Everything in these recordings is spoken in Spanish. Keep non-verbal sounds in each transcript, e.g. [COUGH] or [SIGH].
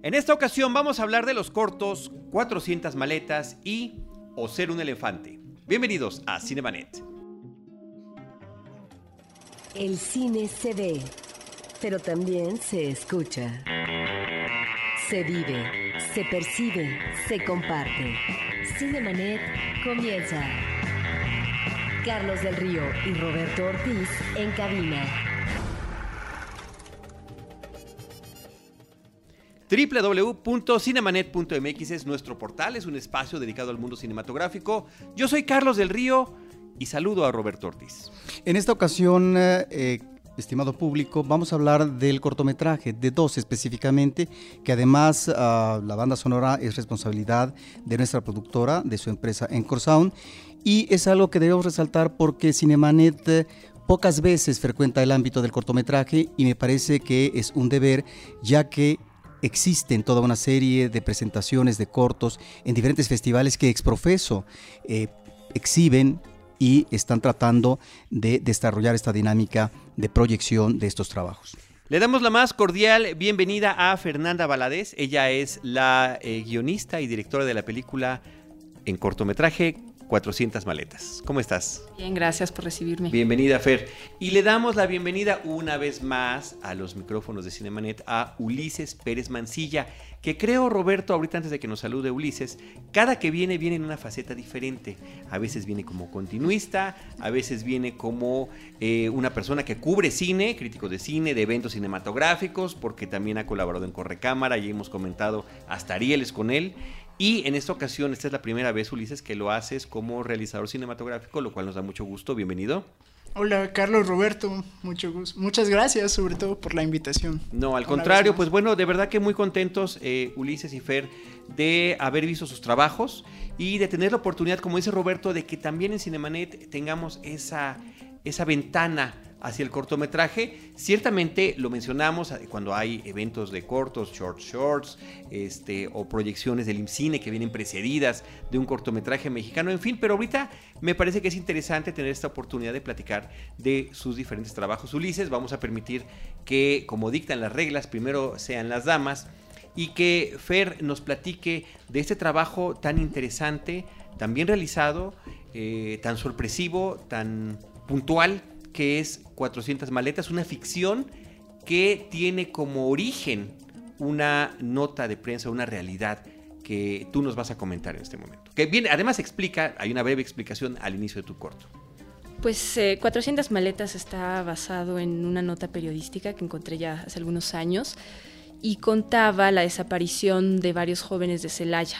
En esta ocasión vamos a hablar de los cortos 400 maletas y O ser un elefante. Bienvenidos a Cinemanet. El cine se ve, pero también se escucha. Se vive, se percibe, se comparte. Cinemanet comienza. Carlos del Río y Roberto Ortiz en cabina. www.cinemanet.mx es nuestro portal, es un espacio dedicado al mundo cinematográfico. Yo soy Carlos del Río y saludo a Roberto Ortiz. En esta ocasión, eh, estimado público, vamos a hablar del cortometraje, de dos específicamente, que además uh, la banda sonora es responsabilidad de nuestra productora, de su empresa Encore Sound, y es algo que debemos resaltar porque Cinemanet eh, pocas veces frecuenta el ámbito del cortometraje y me parece que es un deber, ya que existen toda una serie de presentaciones de cortos en diferentes festivales que exprofeso eh, exhiben y están tratando de desarrollar esta dinámica de proyección de estos trabajos. Le damos la más cordial bienvenida a Fernanda Valadez. Ella es la eh, guionista y directora de la película en cortometraje 400 maletas. ¿Cómo estás? Bien, gracias por recibirme. Bienvenida, Fer. Y le damos la bienvenida una vez más a los micrófonos de Cinemanet a Ulises Pérez Mancilla, que creo, Roberto, ahorita antes de que nos salude Ulises, cada que viene viene en una faceta diferente. A veces viene como continuista, a veces viene como eh, una persona que cubre cine, crítico de cine, de eventos cinematográficos, porque también ha colaborado en Correcámara y hemos comentado hasta Arieles con él. Y en esta ocasión, esta es la primera vez, Ulises, que lo haces como realizador cinematográfico, lo cual nos da mucho gusto. Bienvenido. Hola, Carlos Roberto, mucho gusto. Muchas gracias, sobre todo, por la invitación. No, al contrario, pues bueno, de verdad que muy contentos, eh, Ulises y Fer, de haber visto sus trabajos y de tener la oportunidad, como dice Roberto, de que también en Cinemanet tengamos esa, esa ventana hacia el cortometraje. Ciertamente lo mencionamos eh, cuando hay eventos de cortos, short shorts, este, o proyecciones del IMCINE que vienen precedidas de un cortometraje mexicano, en fin, pero ahorita me parece que es interesante tener esta oportunidad de platicar de sus diferentes trabajos. Ulises, vamos a permitir que, como dictan las reglas, primero sean las damas y que Fer nos platique de este trabajo tan interesante, tan bien realizado, eh, tan sorpresivo, tan puntual que es 400 maletas, una ficción que tiene como origen una nota de prensa, una realidad que tú nos vas a comentar en este momento. Que bien, además explica, hay una breve explicación al inicio de tu corto. Pues 400 eh, maletas está basado en una nota periodística que encontré ya hace algunos años y contaba la desaparición de varios jóvenes de Celaya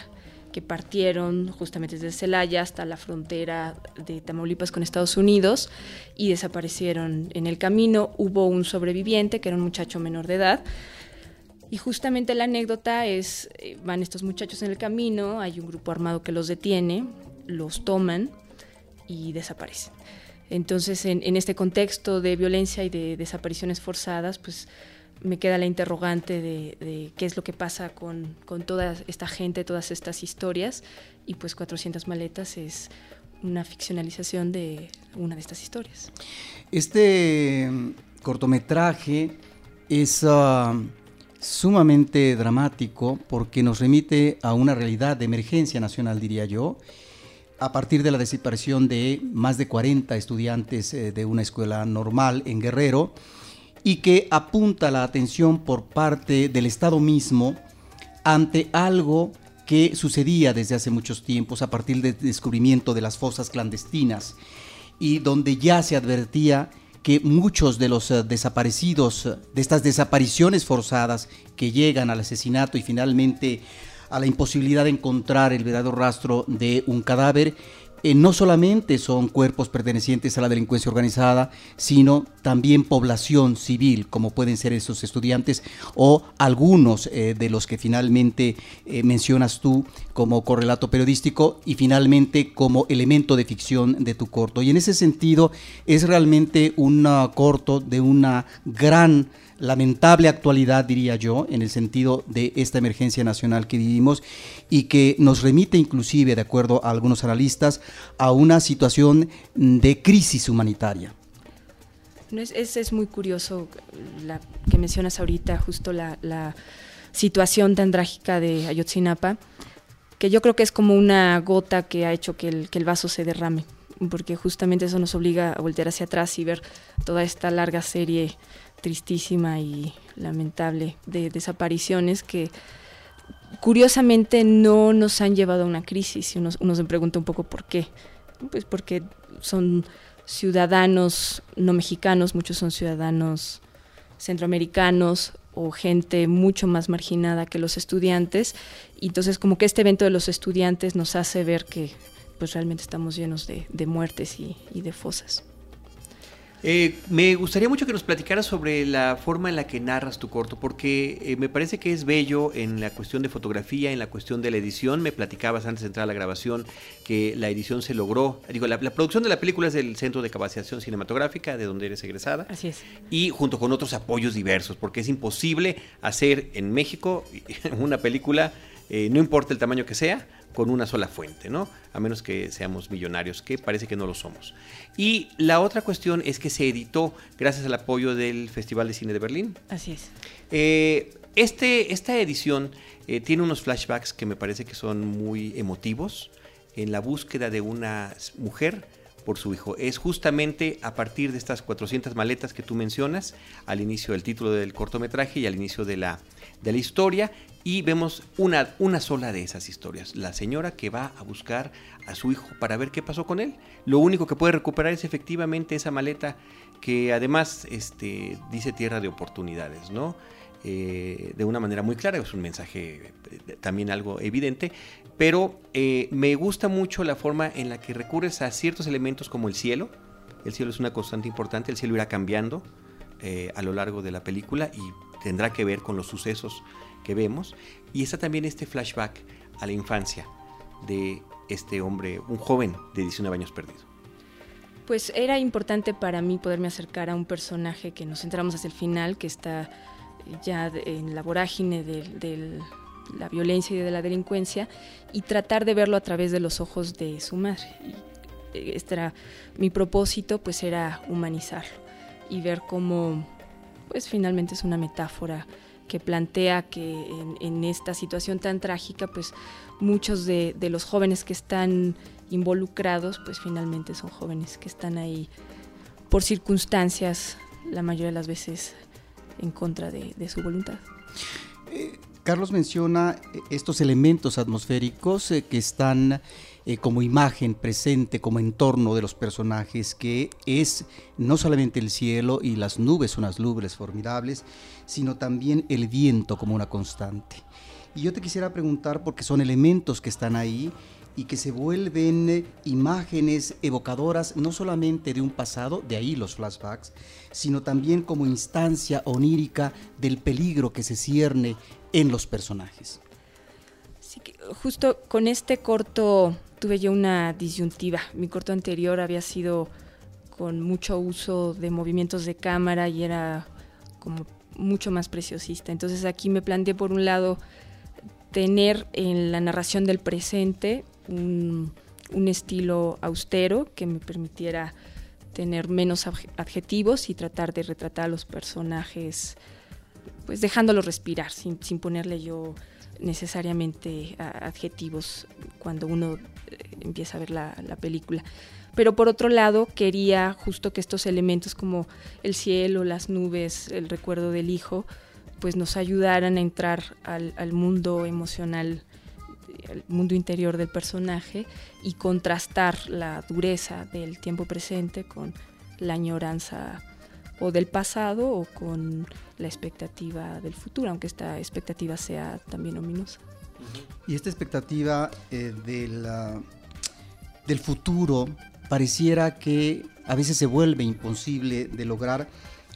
partieron justamente desde Celaya hasta la frontera de Tamaulipas con Estados Unidos y desaparecieron en el camino. Hubo un sobreviviente que era un muchacho menor de edad. Y justamente la anécdota es, eh, van estos muchachos en el camino, hay un grupo armado que los detiene, los toman y desaparecen. Entonces, en, en este contexto de violencia y de desapariciones forzadas, pues me queda la interrogante de, qué es lo que pasa con, toda esta gente, todas estas historias, y pues 400 maletas es una ficcionalización de una de estas historias. Este mm, cortometraje es ah, sumamente dramático porque nos remite a una realidad de emergencia nacional, diría yo, a partir de la desaparición de más de 40 estudiantes eh, de una escuela normal en Guerrero, y que apunta la atención por parte del Estado mismo ante algo que sucedía desde hace muchos tiempos a partir del descubrimiento de las fosas clandestinas y donde ya se advertía que muchos de los eh, desaparecidos, de estas desapariciones forzadas que llegan al asesinato y finalmente a la imposibilidad de encontrar el verdadero rastro de un cadáver, eh, no solamente son cuerpos pertenecientes a la delincuencia organizada, sino también población civil, como pueden ser esos estudiantes o algunos eh, de los que finalmente eh, mencionas tú como correlato periodístico y finalmente como elemento de ficción de tu corto. Y en ese sentido es realmente un corto de una gran lamentable actualidad, diría yo, en el sentido de esta emergencia nacional que vivimos y que nos remite inclusive, de acuerdo a algunos analistas, a una situación de crisis humanitaria. es, es, muy curioso la que mencionas ahorita, justo la, situación tan trágica de Ayotzinapa, que yo creo que es como una gota que ha hecho que el, que el vaso se derrame, porque justamente eso nos obliga a voltear hacia atrás y ver toda esta larga serie tristísima y lamentable de desapariciones que curiosamente no nos han llevado a una crisis. Y uno, se pregunta un poco por qué. Pues porque son ciudadanos no mexicanos, muchos son ciudadanos centroamericanos o gente mucho más marginada que los estudiantes. Y entonces como que este evento de los estudiantes nos hace ver que pues realmente estamos llenos de, de muertes y de fosas. Eh, me gustaría mucho que nos platicaras sobre la forma en la que narras tu corto, porque eh, me parece que es bello en la cuestión de fotografía, en la cuestión de la edición. Me platicabas antes de entrar a la grabación que la edición se logró. Digo, la, la producción de la película es del Centro de Capacitación Cinematográfica, de donde eres egresada. Así es. Y junto con otros apoyos diversos, porque es imposible hacer en México [LAUGHS] una película, eh, no importa el tamaño que sea, con una sola fuente, ¿no? A menos que seamos millonarios, que parece que no lo somos. Y la otra cuestión es que se editó gracias al apoyo del Festival de Cine de Berlín. Así es. Eh, este, esta edición eh, tiene unos flashbacks que me parece que son muy emotivos en la búsqueda de una mujer por su hijo. Es justamente a partir de estas 400 maletas que tú mencionas, al inicio del título del cortometraje y al inicio de la, de la historia, y vemos una, una sola de esas historias, la señora que va a buscar a su hijo para ver qué pasó con él. Lo único que puede recuperar es efectivamente esa maleta que además este, dice tierra de oportunidades, ¿no? Eh, de una manera muy clara, es un mensaje eh, también algo evidente, pero eh, me gusta mucho la forma en la que recurres a ciertos elementos como el cielo. El cielo es una constante importante, el cielo irá cambiando a lo largo de la película y tendrá que ver con los sucesos que vemos. Y está también este flashback a la infancia de este hombre, un joven de 19 años perdido. Pues era importante para mí poderme acercar a un personaje que nos centramos hasta el final, que está ya en la vorágine del, del la violencia y de la delincuencia y tratar de verlo a través de los ojos de su madre. Y este era mi propósito, pues era humanizarlo y ver cómo, pues finalmente es una metáfora que plantea que en, esta situación tan trágica, pues muchos de, los jóvenes que están involucrados, pues finalmente son jóvenes que están ahí por circunstancias, la mayoría de las veces en contra de, su voluntad. Eh, Carlos menciona estos elementos atmosféricos eh, que están eh, como imagen presente, como entorno de los personajes, que es no solamente el cielo y las nubes, unas nubes formidables, sino también el viento como una constante. Y yo te quisiera preguntar, porque son elementos que están ahí y que se vuelven eh, imágenes evocadoras no solamente de un pasado, de ahí los flashbacks, sino también como instancia onírica del peligro que se cierne en los personajes. Sí, justo con este corto tuve yo una disyuntiva. Mi corto anterior había sido con mucho uso de movimientos de cámara y era como mucho más preciosista. Entonces aquí me planteé por un lado tener en la narración del presente un, un estilo austero que me permitiera tener menos adjetivos y tratar de retratar a los personajes pues dejándolo respirar, sin, sin ponerle yo necesariamente adjetivos cuando uno eh, empieza a ver la, la, película. Pero por otro lado, quería justo que estos elementos como el cielo, las nubes, el recuerdo del hijo, pues nos ayudaran a entrar al, al mundo emocional, al mundo interior del personaje y contrastar la dureza del tiempo presente con la añoranza o del pasado o con la expectativa del futuro, aunque esta expectativa sea también ominosa. Y esta expectativa eh, del futuro pareciera que a veces se vuelve imposible de lograr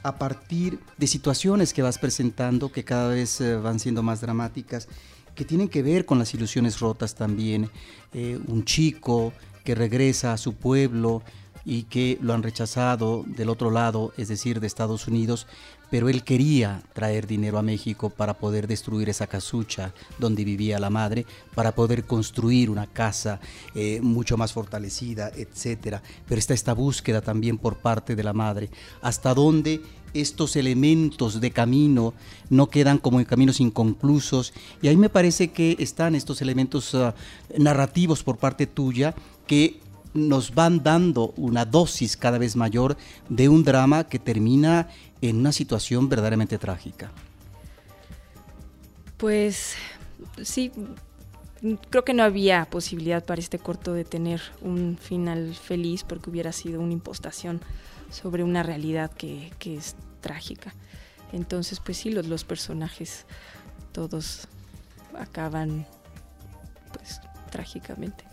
a partir de situaciones que vas presentando que cada vez eh, van siendo más dramáticas, que tienen que ver con las ilusiones rotas también. Eh, un chico que regresa a su pueblo, y que lo han rechazado del otro lado, es decir, de Estados Unidos, pero él quería traer dinero a México para poder destruir esa casucha donde vivía la madre, para poder construir una casa eh, mucho más fortalecida, etcétera. Pero está esta búsqueda también por parte de la madre, hasta dónde estos elementos de camino no quedan como en caminos inconclusos y ahí me parece que están estos elementos ah, narrativos por parte tuya que nos van dando una dosis cada vez mayor de un drama que termina en una situación verdaderamente trágica. Pues sí, creo que no había posibilidad para este corto de tener un final feliz porque hubiera sido una impostación sobre una realidad que, es trágica. Entonces, pues sí, los, los personajes todos acaban pues trágicamente.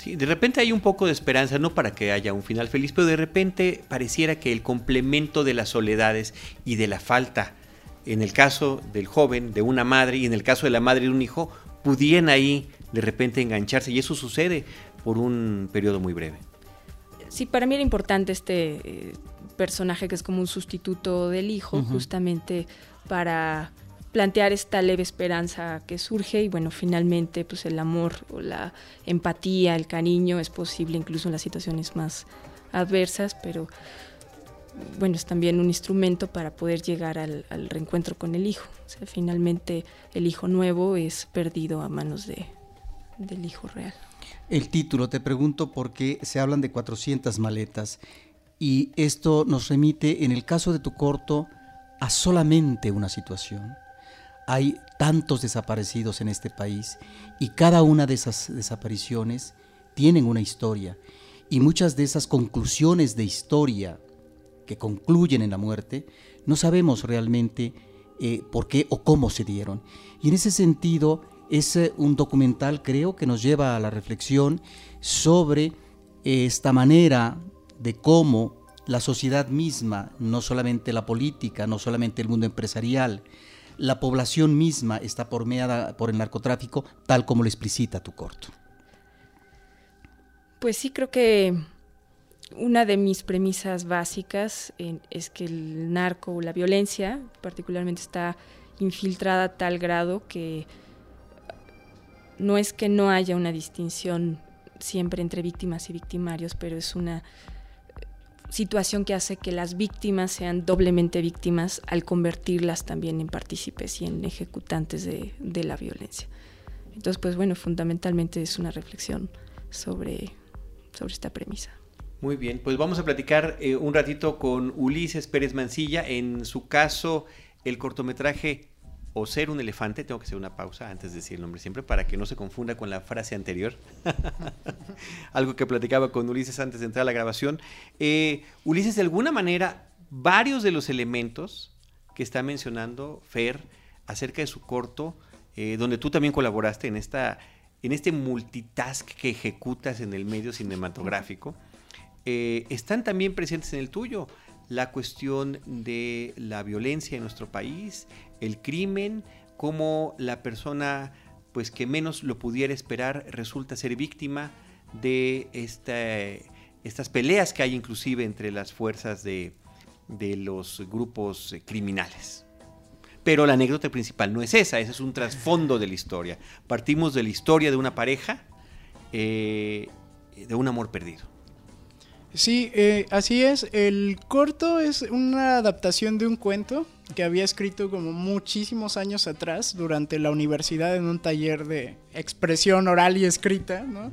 Sí, de repente hay un poco de esperanza, no para que haya un final feliz, pero de repente pareciera que el complemento de las soledades y de la falta, en el caso del joven, de una madre, y en el caso de la madre de un hijo, pudieran ahí de repente engancharse, y eso sucede por un periodo muy breve. Sí, para mí era importante este eh, personaje que es como un sustituto del hijo, justamente para plantear esta leve esperanza que surge y bueno, finalmente pues el amor o la empatía, el cariño es posible incluso en las situaciones más adversas, pero bueno, es también un instrumento para poder llegar al, reencuentro con el hijo. Finalmente el hijo nuevo es perdido a manos de, del hijo real. El título, te pregunto porque se hablan de 400 maletas y esto nos remite, en el caso de tu corto, a solamente una situación. Hay tantos desaparecidos en este país y cada una de esas desapariciones tienen una historia y muchas de esas conclusiones de historia que concluyen en la muerte, no sabemos realmente eh, por qué o cómo se dieron. Y en ese sentido, es eh, un documental, creo, que nos lleva a la reflexión sobre eh, esta manera de cómo la sociedad misma, no solamente la política, no solamente el mundo empresarial, la población misma está pormeada por el narcotráfico, tal como lo explicita tu corto. Pues sí, creo que una de mis premisas básicas es que el narco o la violencia particularmente está infiltrada a tal grado que no es que no haya una distinción siempre entre víctimas y victimarios, pero es una situación que hace que las víctimas sean doblemente víctimas al convertirlas también en partícipes y en ejecutantes de, la violencia. Entonces, pues bueno, fundamentalmente es una reflexión sobre, sobre esta premisa. Muy bien, pues vamos a platicar eh, un ratito con Ulises Pérez Mancilla. En su caso, el cortometraje o ser un elefante, tengo que hacer una pausa antes de decir el nombre siempre para que no se confunda con la frase anterior. [LAUGHS] Algo que platicaba con Ulises antes de entrar a la grabación. Eh, Ulises, de alguna manera, varios de los elementos que está mencionando Fer acerca de su corto, eh, donde tú también colaboraste en, esta, en este multitask que ejecutas en el medio cinematográfico, eh, están también presentes en el tuyo la cuestión de la violencia en nuestro país, el crimen, cómo la persona pues que menos lo pudiera esperar resulta ser víctima de estas peleas que hay inclusive entre las fuerzas de, los grupos criminales. Pero la anécdota principal no es esa, ese es un trasfondo de la historia. Partimos de la historia de una pareja, eh, de un amor perdido. Sí, eh, así es. El corto es una adaptación de un cuento que había escrito como muchísimos años atrás durante la universidad en un taller de expresión oral y escrita, ¿no?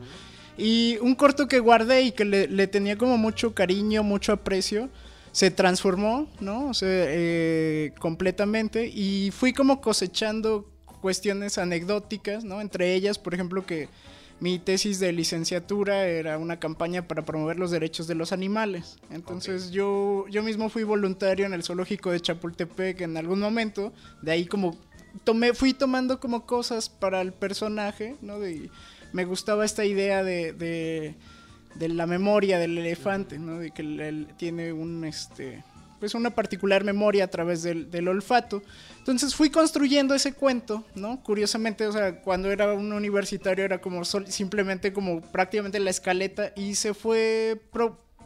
Y un corto que guardé y que le, tenía como mucho cariño, mucho aprecio, se transformó, ¿no? O sea, eh, completamente. Y fui como cosechando cuestiones anecdóticas, ¿no? Entre ellas, por ejemplo, que mi tesis de licenciatura era una campaña para promover los derechos de los animales. Entonces yo, yo mismo fui voluntario en el zoológico de Chapultepec en algún momento. De ahí como tomé, fui tomando como cosas para el personaje, ¿no? De, me gustaba esta idea de, de, de, la memoria del elefante, ¿no? De que él tiene un este pues una particular memoria a través del, del, olfato. Entonces fui construyendo ese cuento, ¿no? Curiosamente, o sea, cuando era un universitario era como simplemente como prácticamente la escaleta y se fue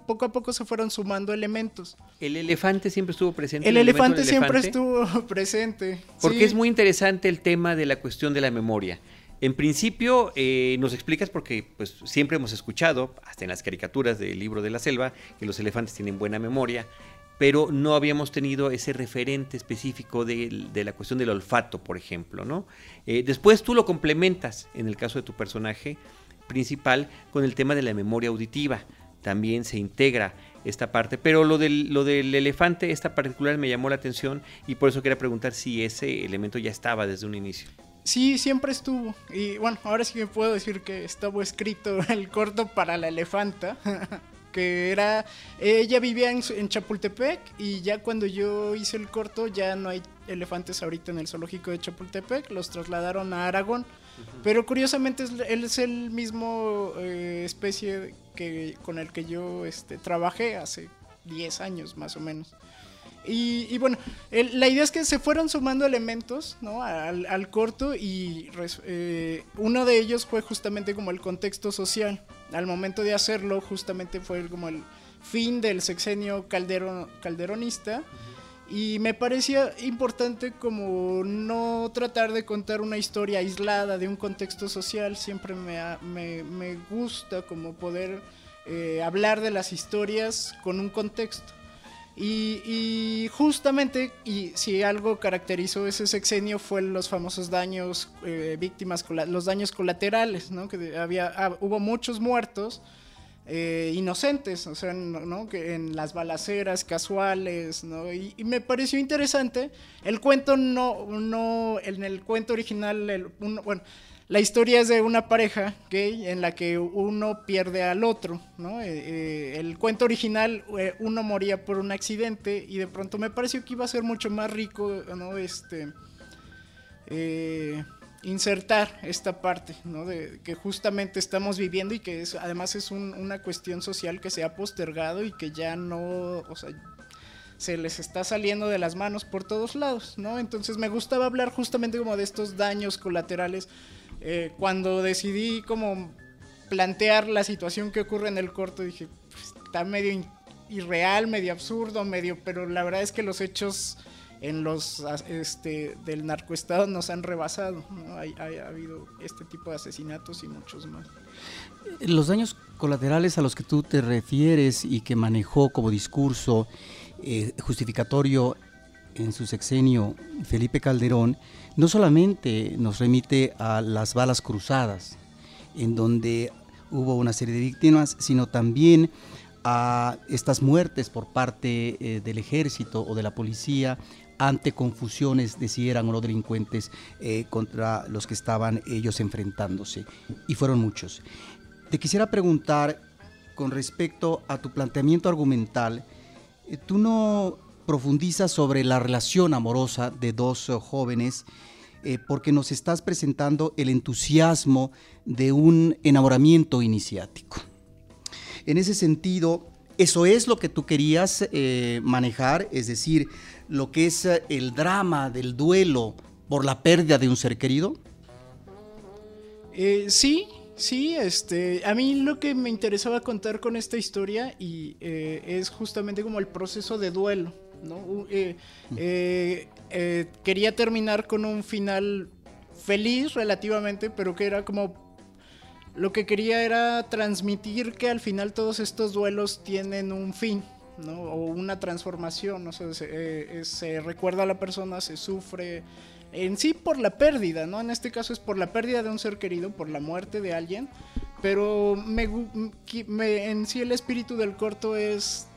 poco a poco se fueron sumando elementos. El elefante siempre estuvo presente. El, elefante siempre estuvo [LAUGHS] presente. Porque es muy interesante el tema de la cuestión de la memoria. En principio, eh, nos explicas porque pues, siempre hemos escuchado, hasta en las caricaturas del libro de la selva, que los elefantes tienen buena memoria pero no habíamos tenido ese referente específico de, la cuestión del olfato, por ejemplo, ¿no? Eh, después tú lo complementas, en el caso de tu personaje principal, con el tema de la memoria auditiva. También se integra esta parte, pero lo del, lo del elefante, esta particular me llamó la atención y por eso quería preguntar si ese elemento ya estaba desde un inicio. Sí, siempre estuvo. Y bueno, ahora sí me puedo decir que estaba escrito [LAUGHS] el corto para la elefanta. [LAUGHS] que era, ella vivía en, Chapultepec y ya cuando yo hice el corto ya no hay elefantes ahorita en el zoológico de Chapultepec, los trasladaron a Aragón, pero curiosamente él es el mismo eh, especie que con el que yo este, trabajé hace 10 años más o menos. Y, bueno, la idea es que se fueron sumando elementos ¿no? al, corto y eh, uno de ellos fue justamente como el contexto social. Al momento de hacerlo, justamente fue como el fin del sexenio calderon, calderonista. Y me parecía importante como no tratar de contar una historia aislada de un contexto social. Siempre me, me, me gusta como poder eh, hablar de las historias con un contexto. Y, justamente, y si algo caracterizó ese sexenio fue los famosos daños eh, víctimas, los daños colaterales, ¿no? Que había, ah, hubo muchos muertos eh, inocentes, o sea, ¿no? que en las balaceras casuales, ¿no? Y, me pareció interesante. El cuento no, no, en el cuento original, bueno, la historia es de una pareja gay en la que uno pierde al otro, ¿no? Eh, eh, el cuento original, eh, uno moría por un accidente y de pronto me pareció que iba a ser mucho más rico, ¿no? Este, insertar esta parte, ¿no? De, que justamente estamos viviendo y que además es una cuestión social que se ha postergado y que ya no, o sea, se les está saliendo de las manos por todos lados, ¿no? Entonces me gustaba hablar justamente como de estos daños colaterales eh, cuando decidí como plantear la situación que ocurre en el corto, dije, pues, está medio irreal, medio absurdo, medio, pero la verdad es que los hechos en los este, del narcoestado nos han rebasado. ¿no? ha habido este tipo de asesinatos y muchos más. Los daños colaterales a los que tú te refieres y que manejó como discurso eh, justificatorio en su sexenio Felipe Calderón, no solamente nos remite a las balas cruzadas, en donde hubo una serie de víctimas, sino también a estas muertes por parte eh, del ejército o de la policía ante confusiones de si eran o no delincuentes eh, contra los que estaban ellos enfrentándose. Y fueron muchos. Te quisiera preguntar con respecto a tu planteamiento argumental, eh, ¿tú no profundiza sobre la relación amorosa de dos eh, jóvenes eh, porque nos estás presentando el entusiasmo de un enamoramiento iniciático. En ese sentido, ¿eso es lo que tú querías eh, manejar? Es decir, lo que es el drama del duelo por la pérdida de un ser querido? sí, Sí, este, a mí lo que me interesaba contar con esta historia y es justamente como el proceso de duelo, eh, eh, eh, quería terminar con un final feliz relativamente, pero que era como... Lo que quería era transmitir que al final todos estos duelos tienen un fin, O una transformación, ¿no? se, recuerda a la persona, se sufre en sí por la pérdida, ¿no? En este caso es por la pérdida de un ser querido, por la muerte de alguien, pero en sí el espíritu del corto es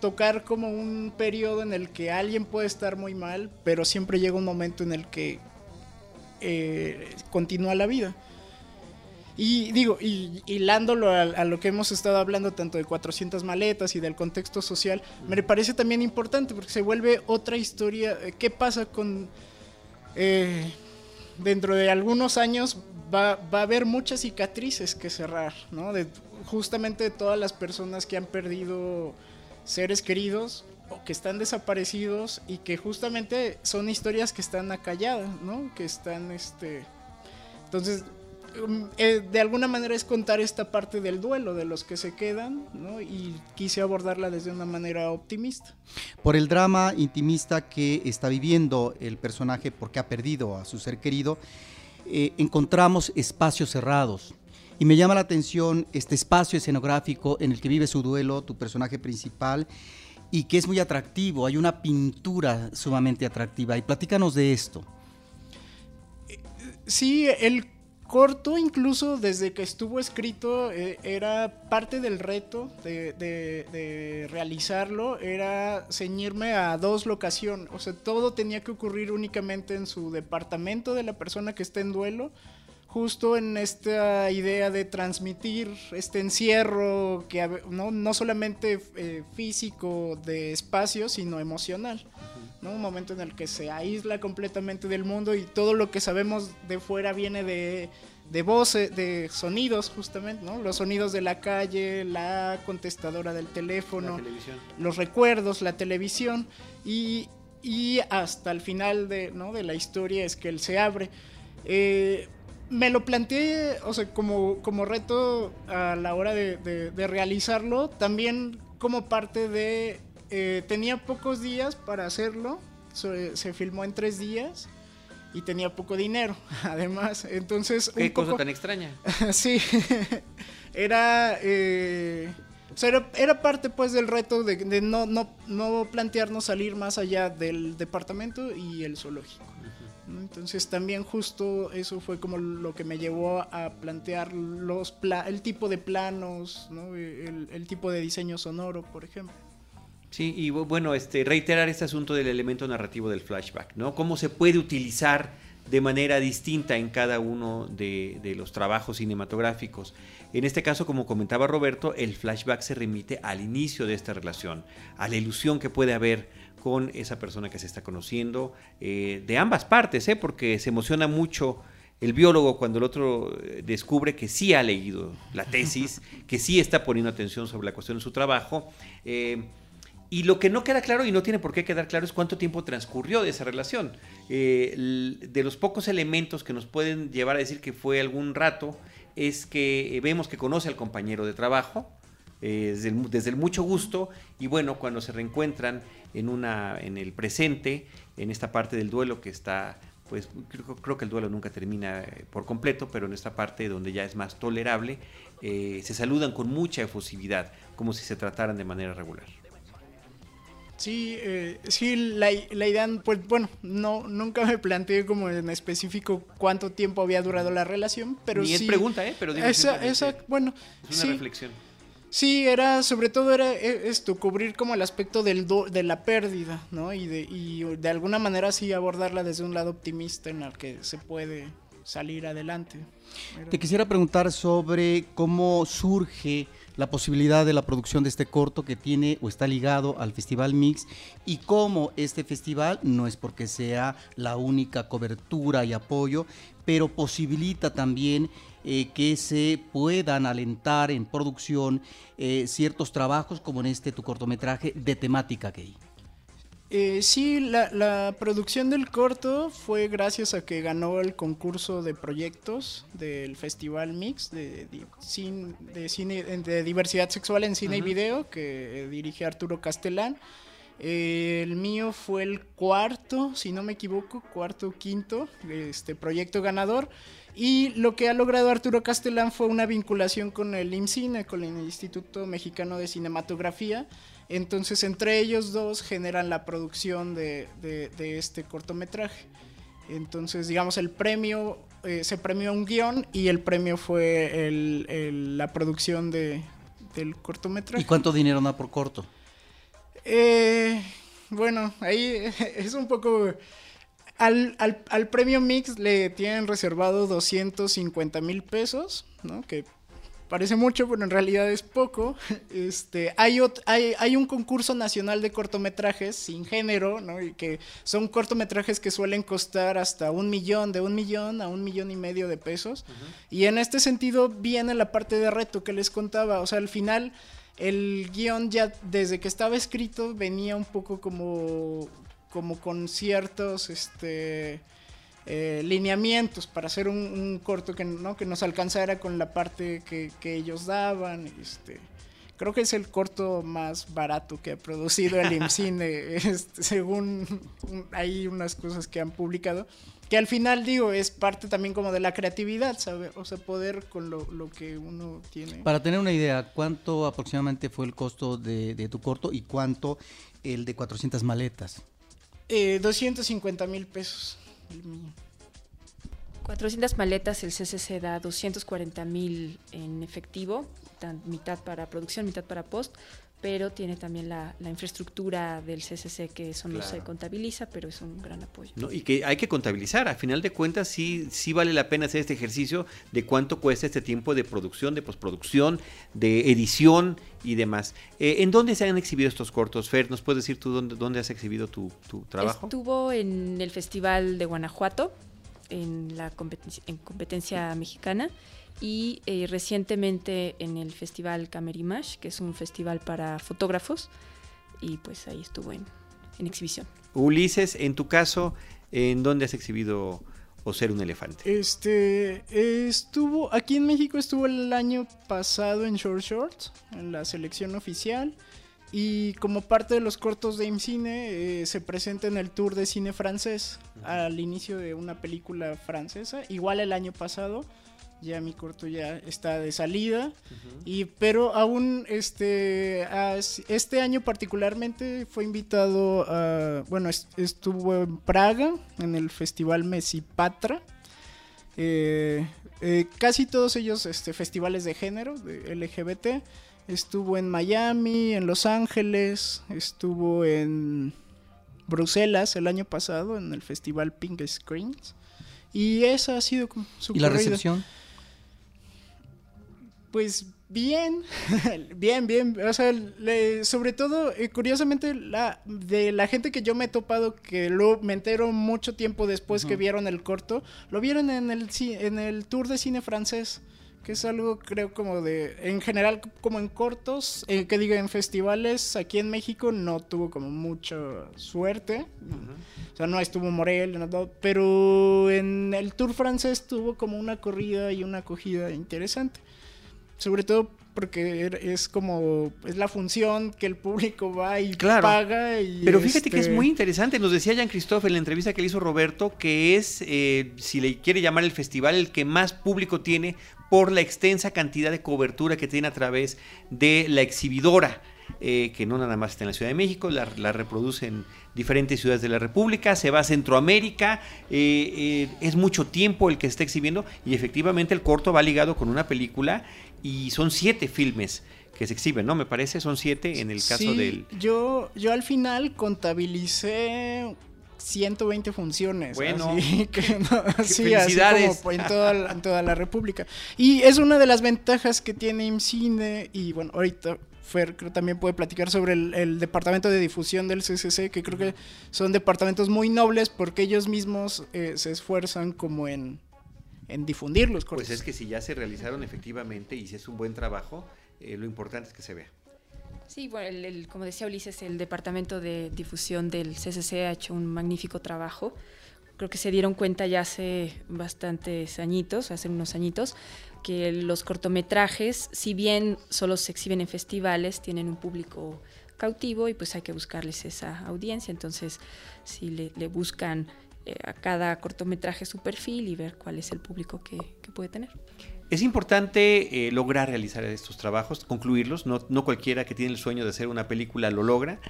tocar como un periodo en el que alguien puede estar muy mal, pero siempre llega un momento en el que eh, continúa la vida. Y digo, y hilándolo a, lo que hemos estado hablando tanto de 400 maletas y del contexto social, me parece también importante porque se vuelve otra historia. ¿Qué pasa con... Eh, dentro de algunos años va, a haber muchas cicatrices que cerrar, ¿no? Justamente de todas las personas que han perdido seres queridos o que están desaparecidos y que justamente son historias que están acalladas, ¿no? Que están, este... Entonces, um, eh, de alguna manera es contar esta parte del duelo de los que se quedan, ¿no? Y quise abordarla desde una manera optimista. Por el drama intimista que está viviendo el personaje porque ha perdido a su ser querido, eh, encontramos espacios cerrados, y me llama la atención este espacio escenográfico en el que vive su duelo, tu personaje principal, y que es muy atractivo. Hay una pintura sumamente atractiva. Y platícanos de esto. Sí, el corto, incluso desde que estuvo escrito, eh, era parte del reto de, realizarlo, era ceñirme a dos locaciones. O sea, todo tenía que ocurrir únicamente en su departamento de la persona que está en duelo, justo en esta idea de transmitir este encierro, que no, no solamente eh, físico de espacio, sino emocional. Un momento en el que se aísla completamente del mundo y todo lo que sabemos de fuera viene de, de voces, de sonidos justamente, ¿no? Los sonidos de la calle, la contestadora del teléfono, los recuerdos, la televisión y, hasta el final de, de la historia es que él se abre. Eh, me lo planteé, o sea, como, como reto a la hora de realizarlo, también como parte de eh, tenía pocos días para hacerlo. Se, filmó en tres días y tenía poco dinero, [LAUGHS] además. Entonces. Qué cosa tan extraña. [LAUGHS] sí. [LAUGHS] era, eh, era. parte pues del reto de, no, no, no, plantearnos salir más allá del departamento y el zoológico. Entonces también justo eso fue como lo que me llevó a plantear los el tipo de planos, el, el tipo de diseño sonoro, por ejemplo. Sí, y bueno, este, reiterar este asunto del elemento narrativo del flashback, ¿no? Cómo se puede utilizar de manera distinta en cada uno de, los trabajos cinematográficos. En este caso, como comentaba Roberto, el flashback se remite al inicio de esta relación, a la ilusión que puede haber con esa persona que se está conociendo, eh, de ambas partes, ¿eh? porque se emociona mucho el biólogo cuando el otro eh, descubre que sí ha leído la tesis, [LAUGHS] que sí está poniendo atención sobre la cuestión de su trabajo. Eh, y lo que no queda claro y no tiene por qué quedar claro es cuánto tiempo transcurrió de esa relación. Eh, de los pocos elementos que nos pueden llevar a decir que fue algún rato es que vemos que conoce al compañero de trabajo eh, desde, el, mucho gusto y bueno, cuando se reencuentran en, una, en el presente, en esta parte del duelo que está pues creo, que el duelo nunca termina por completo, pero en esta parte donde ya es más tolerable, se saludan con mucha efusividad, como si se trataran de manera regular. Sí, eh, sí, la, la, idea, pues bueno, no, nunca me planteé como en específico cuánto tiempo había durado la relación, pero Ni sí. es pregunta, ¿eh? Pero esa, esa, bueno, es una reflexión. Sí, era, sobre todo era e, esto, cubrir como el aspecto del de la pérdida, ¿no? Y de, y de alguna manera sí abordarla desde un lado optimista en el que se puede salir adelante. Te quisiera preguntar sobre cómo surge la posibilidad de la producción de este corto que tiene o está ligado al Festival Mix y cómo este festival no es porque sea la única cobertura y apoyo, pero posibilita también eh, que se puedan alentar en producción eh, ciertos trabajos como en este tu cortometraje de temática gay. Eh, sí, la, producción del corto fue gracias a que ganó el concurso de proyectos del Festival Mix de, de, cine, de diversidad sexual en cine y video que dirige Arturo Castellán. Eh, el mío fue el cuarto, si no me equivoco, cuarto o quinto, este proyecto ganador. Y lo que ha logrado Arturo Castellán fue una vinculación con el IMCINE, con el Instituto Mexicano de Cinematografía, entonces, entre ellos dos generan la producción de, este cortometraje. Entonces, digamos, el premio, eh, se premió un guion y el premio fue la producción del cortometraje. ¿Y cuánto dinero da por corto? Eh, bueno, ahí [LAUGHS] es un poco... Al, al, premio Mix le tienen reservado 250 mil pesos, ¿no? Que parece mucho, pero en realidad es poco. [LAUGHS] Este, hay, hay, hay, un concurso nacional de cortometrajes sin género, ¿no? Y que son cortometrajes que suelen costar hasta un millón, de un millón a un millón y medio de pesos. Y en este sentido viene la parte de reto que les contaba. O sea, al final el guion ya desde que estaba escrito venía un poco como, como con ciertos, este eh, lineamientos para hacer un, corto que, ¿no? que nos alcanzara con la parte que, ellos daban. Este, creo que es el corto más barato que ha producido el [LAUGHS] IMCINE, este, según hay unas cosas que han publicado, que al final digo, es parte también como de la creatividad, ¿sabes? O sea, poder con lo, que uno tiene. Para tener una idea, ¿cuánto aproximadamente fue el costo de, tu corto y cuánto el de 400 maletas? Eh, 250 mil pesos. 400 maletas, el CCC da 240 mil en efectivo, mitad para producción, mitad para post, pero tiene también la, infraestructura del CCC que eso no se contabiliza, pero es un gran apoyo. No, y que hay que contabilizar, a final de cuentas sí, sí vale la pena hacer este ejercicio de cuánto cuesta este tiempo de producción, de postproducción, de edición y demás. Eh, ¿En dónde se han exhibido estos cortos, Fer? ¿Nos puedes decir tú dónde, dónde has exhibido tu, tu trabajo? Estuvo en el Festival de Guanajuato, en la en competencia mexicana y eh, recientemente en el festival Camerimash, que es un festival para fotógrafos, y pues ahí estuvo en, en exhibición. Ulises, en tu caso, ¿en dónde has exhibido o ser un elefante? Este estuvo aquí en México estuvo el año pasado en Short Shorts, en la selección oficial. Y como parte de los cortos de IMCINE, eh, se presenta en el tour de cine francés al inicio de una película francesa, igual el año pasado. Ya mi corto ya está de salida. y, pero aún este, este año particularmente fue invitado a. Bueno, estuvo en Praga, en el festival Mesipatra. Eh, eh, casi todos ellos este, festivales de género, de LGBT. Estuvo en Miami, en Los Ángeles, estuvo en Bruselas el año pasado en el festival Pink Screens. Y esa ha sido su ¿Y la recepción? Pues bien, [LAUGHS] bien, bien. O sea, sobre todo, eh, curiosamente, la, de la gente que yo me he topado, que lo me entero mucho tiempo después que vieron el corto, lo vieron en el, en el tour de cine francés que es algo creo como de, en general como en cortos, eh, que diga en festivales, aquí en México no tuvo como mucha suerte, o sea, no estuvo Morel, pero en el Tour francés tuvo como una corrida y una acogida interesante, sobre todo porque er, es como es la función que el público va y paga y pero fíjate que es este muy interesante nos decía Jean Christophe en la entrevista que le hizo Roberto que es eh, si le quiere llamar el festival el que más público tiene por la extensa cantidad de cobertura que tiene a través de la exhibidora. Eh, que no nada más está en la Ciudad de México, la, reproduce en diferentes ciudades de la República, se va a Centroamérica, eh, eh, es mucho tiempo el que está exhibiendo y efectivamente el corto va ligado con una película y son siete filmes que se exhiben, ¿no? Me parece, son siete en el caso del... Yo, yo al final contabilicé 120 funciones. Bueno, así, [LAUGHS] que, así, como en toda, en toda la República. Y es una de las ventajas que tiene IMCINE y bueno, ahorita Fer creo también puede platicar sobre el, departamento de difusión del CCC, que creo que son departamentos muy nobles porque ellos mismos eh, se esfuerzan como en, en difundir los Pues es que si ya se realizaron efectivamente y si es un buen trabajo, eh, lo importante es que se vea. Sí, bueno, el, como decía Ulises, el departamento de difusión del CCC ha hecho un magnífico trabajo. Creo que se dieron cuenta ya hace bastantes añitos, hace unos añitos, que los cortometrajes, si bien solo se exhiben en festivales, tienen un público cautivo y pues hay que buscarles esa audiencia. Entonces, si le, buscan eh, a cada cortometraje su perfil y ver cuál es el público que puede tener. Es importante eh, lograr realizar estos trabajos, concluirlos. No, cualquiera que tiene el sueño de hacer una película lo logra.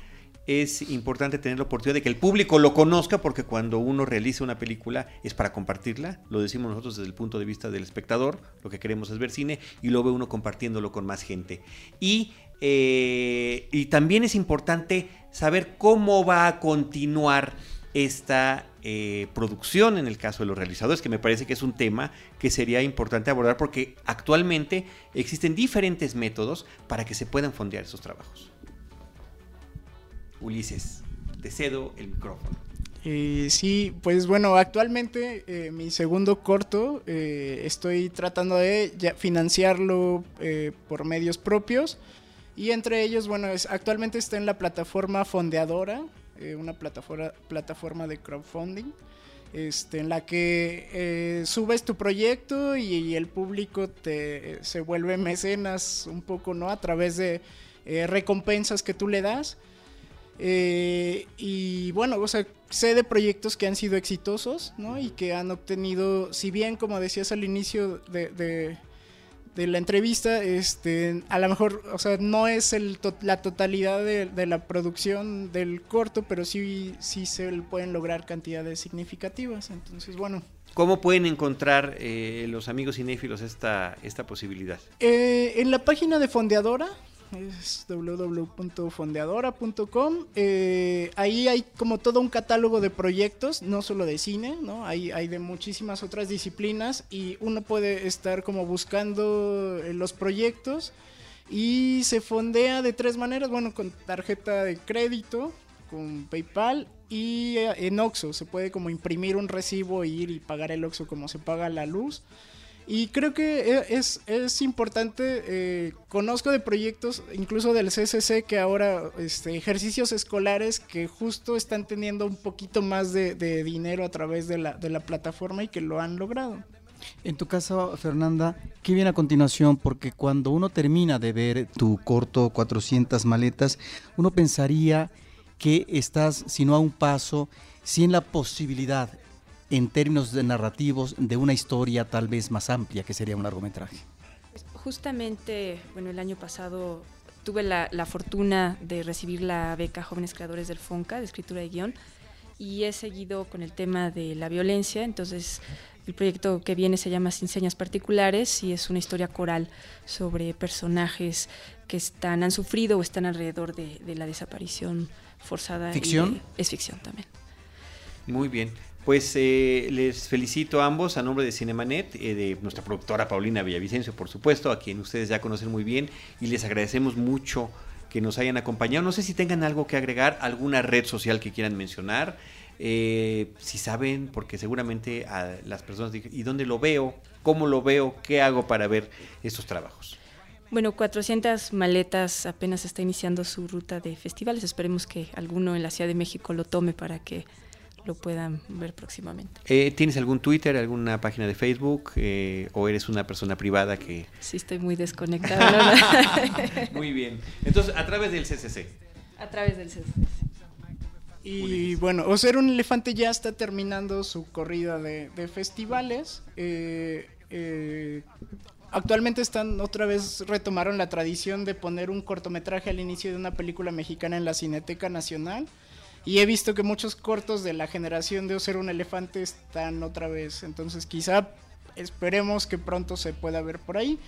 Es importante tener la oportunidad de que el público lo conozca porque cuando uno realiza una película es para compartirla. Lo decimos nosotros desde el punto de vista del espectador. Lo que queremos es ver cine y lo ve uno compartiéndolo con más gente. Y, eh, y también es importante saber cómo va a continuar esta eh, producción en el caso de los realizadores, que me parece que es un tema que sería importante abordar porque actualmente existen diferentes métodos para que se puedan fondear esos trabajos. Ulises, te cedo el micrófono. Eh, sí, pues bueno, actualmente eh, mi segundo corto estoy tratando de financiarlo por medios propios y entre ellos, bueno, es, actualmente está en la plataforma fondeadora, eh, una plataforma, plataforma de crowdfunding. este, en la que eh, subes tu proyecto y, el público te, se vuelve mecenas un poco, ¿no? A través de eh, recompensas que tú le das. Y bueno, o sea, sé de proyectos que han sido exitosos, ¿no? Y que han obtenido, si bien, como decías al inicio de, la entrevista, este, a lo mejor, o sea, no es el la totalidad de, la producción del corto, pero sí, sí se pueden lograr cantidades significativas. Entonces, bueno. ¿Cómo pueden encontrar eh, los amigos cinéfilos esta, esta posibilidad? Eh, en la página de Fondeadora, es www.fondeadora.com. Eh, ahí hay como todo un catálogo de proyectos, no solo de cine, ¿no? Hay, hay de muchísimas otras disciplinas y uno puede estar como buscando eh, los proyectos y se fondea de tres maneras, bueno, con tarjeta de crédito, con PayPal y eh, en Oxxo. Se puede como imprimir un recibo e ir y pagar el Oxxo como se paga la luz. Y creo que e, es, es importante, eh, conozco de proyectos, incluso del CCC, que ahora este, ejercicios escolares que justo están teniendo un poquito más de, dinero a través de la, de la plataforma y que lo han logrado. En tu caso, Fernanda, ¿qué viene a continuación? Porque cuando uno termina de ver tu corto 400 maletas, uno pensaría que estás, si no a un paso, si en la posibilidad, en términos de narrativos de una historia tal vez más amplia que sería un largometraje? Justamente, bueno, el año pasado tuve la, fortuna de recibir la beca Jóvenes Creadores del FONCA de escritura y guion y he seguido con el tema de la violencia, entonces el proyecto que viene se llama Sin Señas Particulares y es una historia coral sobre personajes que están, han sufrido o están alrededor de, la desaparición forzada. ¿Ficción? es ficción también. Muy bien. Pues eh, les felicito a ambos a nombre de Cinemanet, eh, de nuestra productora Paulina Villavicencio, por supuesto, a quien ustedes ya conocen muy bien, y les agradecemos mucho que nos hayan acompañado. No sé si tengan algo que agregar, alguna red social que quieran mencionar, eh, si saben, porque seguramente a las personas dicen, ¿y dónde lo veo? ¿Cómo lo veo? ¿Qué hago para ver estos trabajos? Bueno, 400 maletas apenas está iniciando su ruta de festivales. Esperemos que alguno en la Ciudad de México lo tome para que lo puedan ver próximamente. Eh, ¿Tienes algún Twitter, alguna página de Facebook eh, o eres una persona privada que... Sí, estoy muy desconectada. [LAUGHS] muy bien. Entonces, a través del CCC. A través del CCC. Y bueno, O ser un elefante ya está terminando su corrida de, festivales. Eh, actualmente están otra vez retomaron la tradición de poner un cortometraje al inicio de una película mexicana en la Cineteca Nacional. Y he visto que muchos cortos de la generación de Ser un elefante están otra vez. Entonces quizá esperemos que pronto se pueda ver por ahí.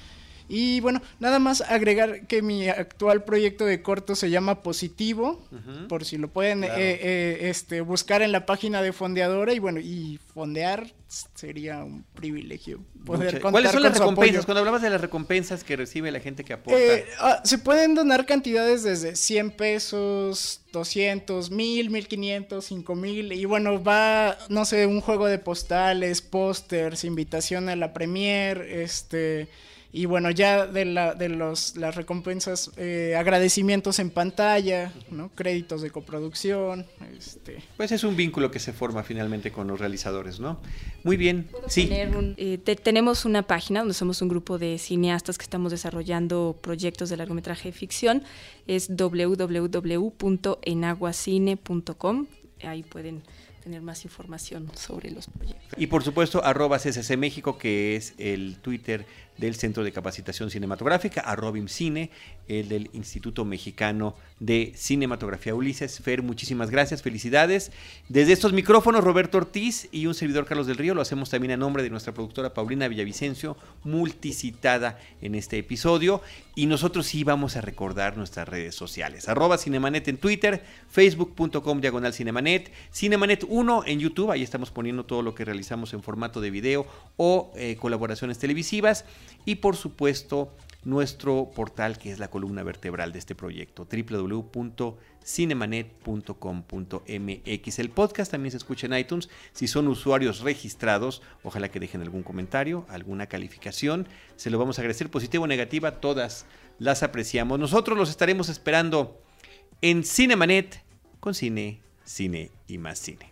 Y bueno, nada más agregar que mi actual proyecto de corto se llama Positivo, por si lo pueden eh, eh, este, buscar en la página de Fondeadora y bueno, y fondear sería un privilegio poder contar ¿Cuáles son las recompensas? Cuando hablabas de las recompensas que recibe la gente que aporta. Eh, ah, se pueden donar cantidades desde 100 pesos, 200, 1000, 1500, 5000 y bueno, va, no sé, un juego de postales, pósters, invitación a la premier, este y bueno, ya de, la, de los, las recompensas, eh, agradecimientos en pantalla, ¿no? créditos de coproducción. Este. Pues es un vínculo que se forma finalmente con los realizadores, ¿no? Muy bien, sí. Eh, tenemos una página donde somos un grupo de cineastas que estamos desarrollando proyectos de largometraje de ficción. Es www.enaguacine.com. Ahí pueden tener más información sobre los proyectos. Y por supuesto, arroba CCC México, que es el Twitter del Centro de Capacitación Cinematográfica, Arrobim Cine, el del Instituto Mexicano de Cinematografía Ulises. Fer, muchísimas gracias, felicidades. Desde estos micrófonos, Roberto Ortiz y un servidor Carlos del Río, lo hacemos también a nombre de nuestra productora Paulina Villavicencio, multicitada en este episodio. Y nosotros sí vamos a recordar nuestras redes sociales. Arroba Cinemanet en Twitter, facebook.com diagonal Cinemanet, Cinemanet 1 en YouTube, ahí estamos poniendo todo lo que realizamos en formato de video o eh, colaboraciones televisivas y por supuesto nuestro portal que es la columna vertebral de este proyecto, www.cinemanet.com.mx. El podcast también se escucha en iTunes. Si son usuarios registrados, ojalá que dejen algún comentario, alguna calificación. Se lo vamos a agradecer, positiva o negativa, todas las apreciamos. Nosotros los estaremos esperando en Cinemanet con cine, cine y más cine.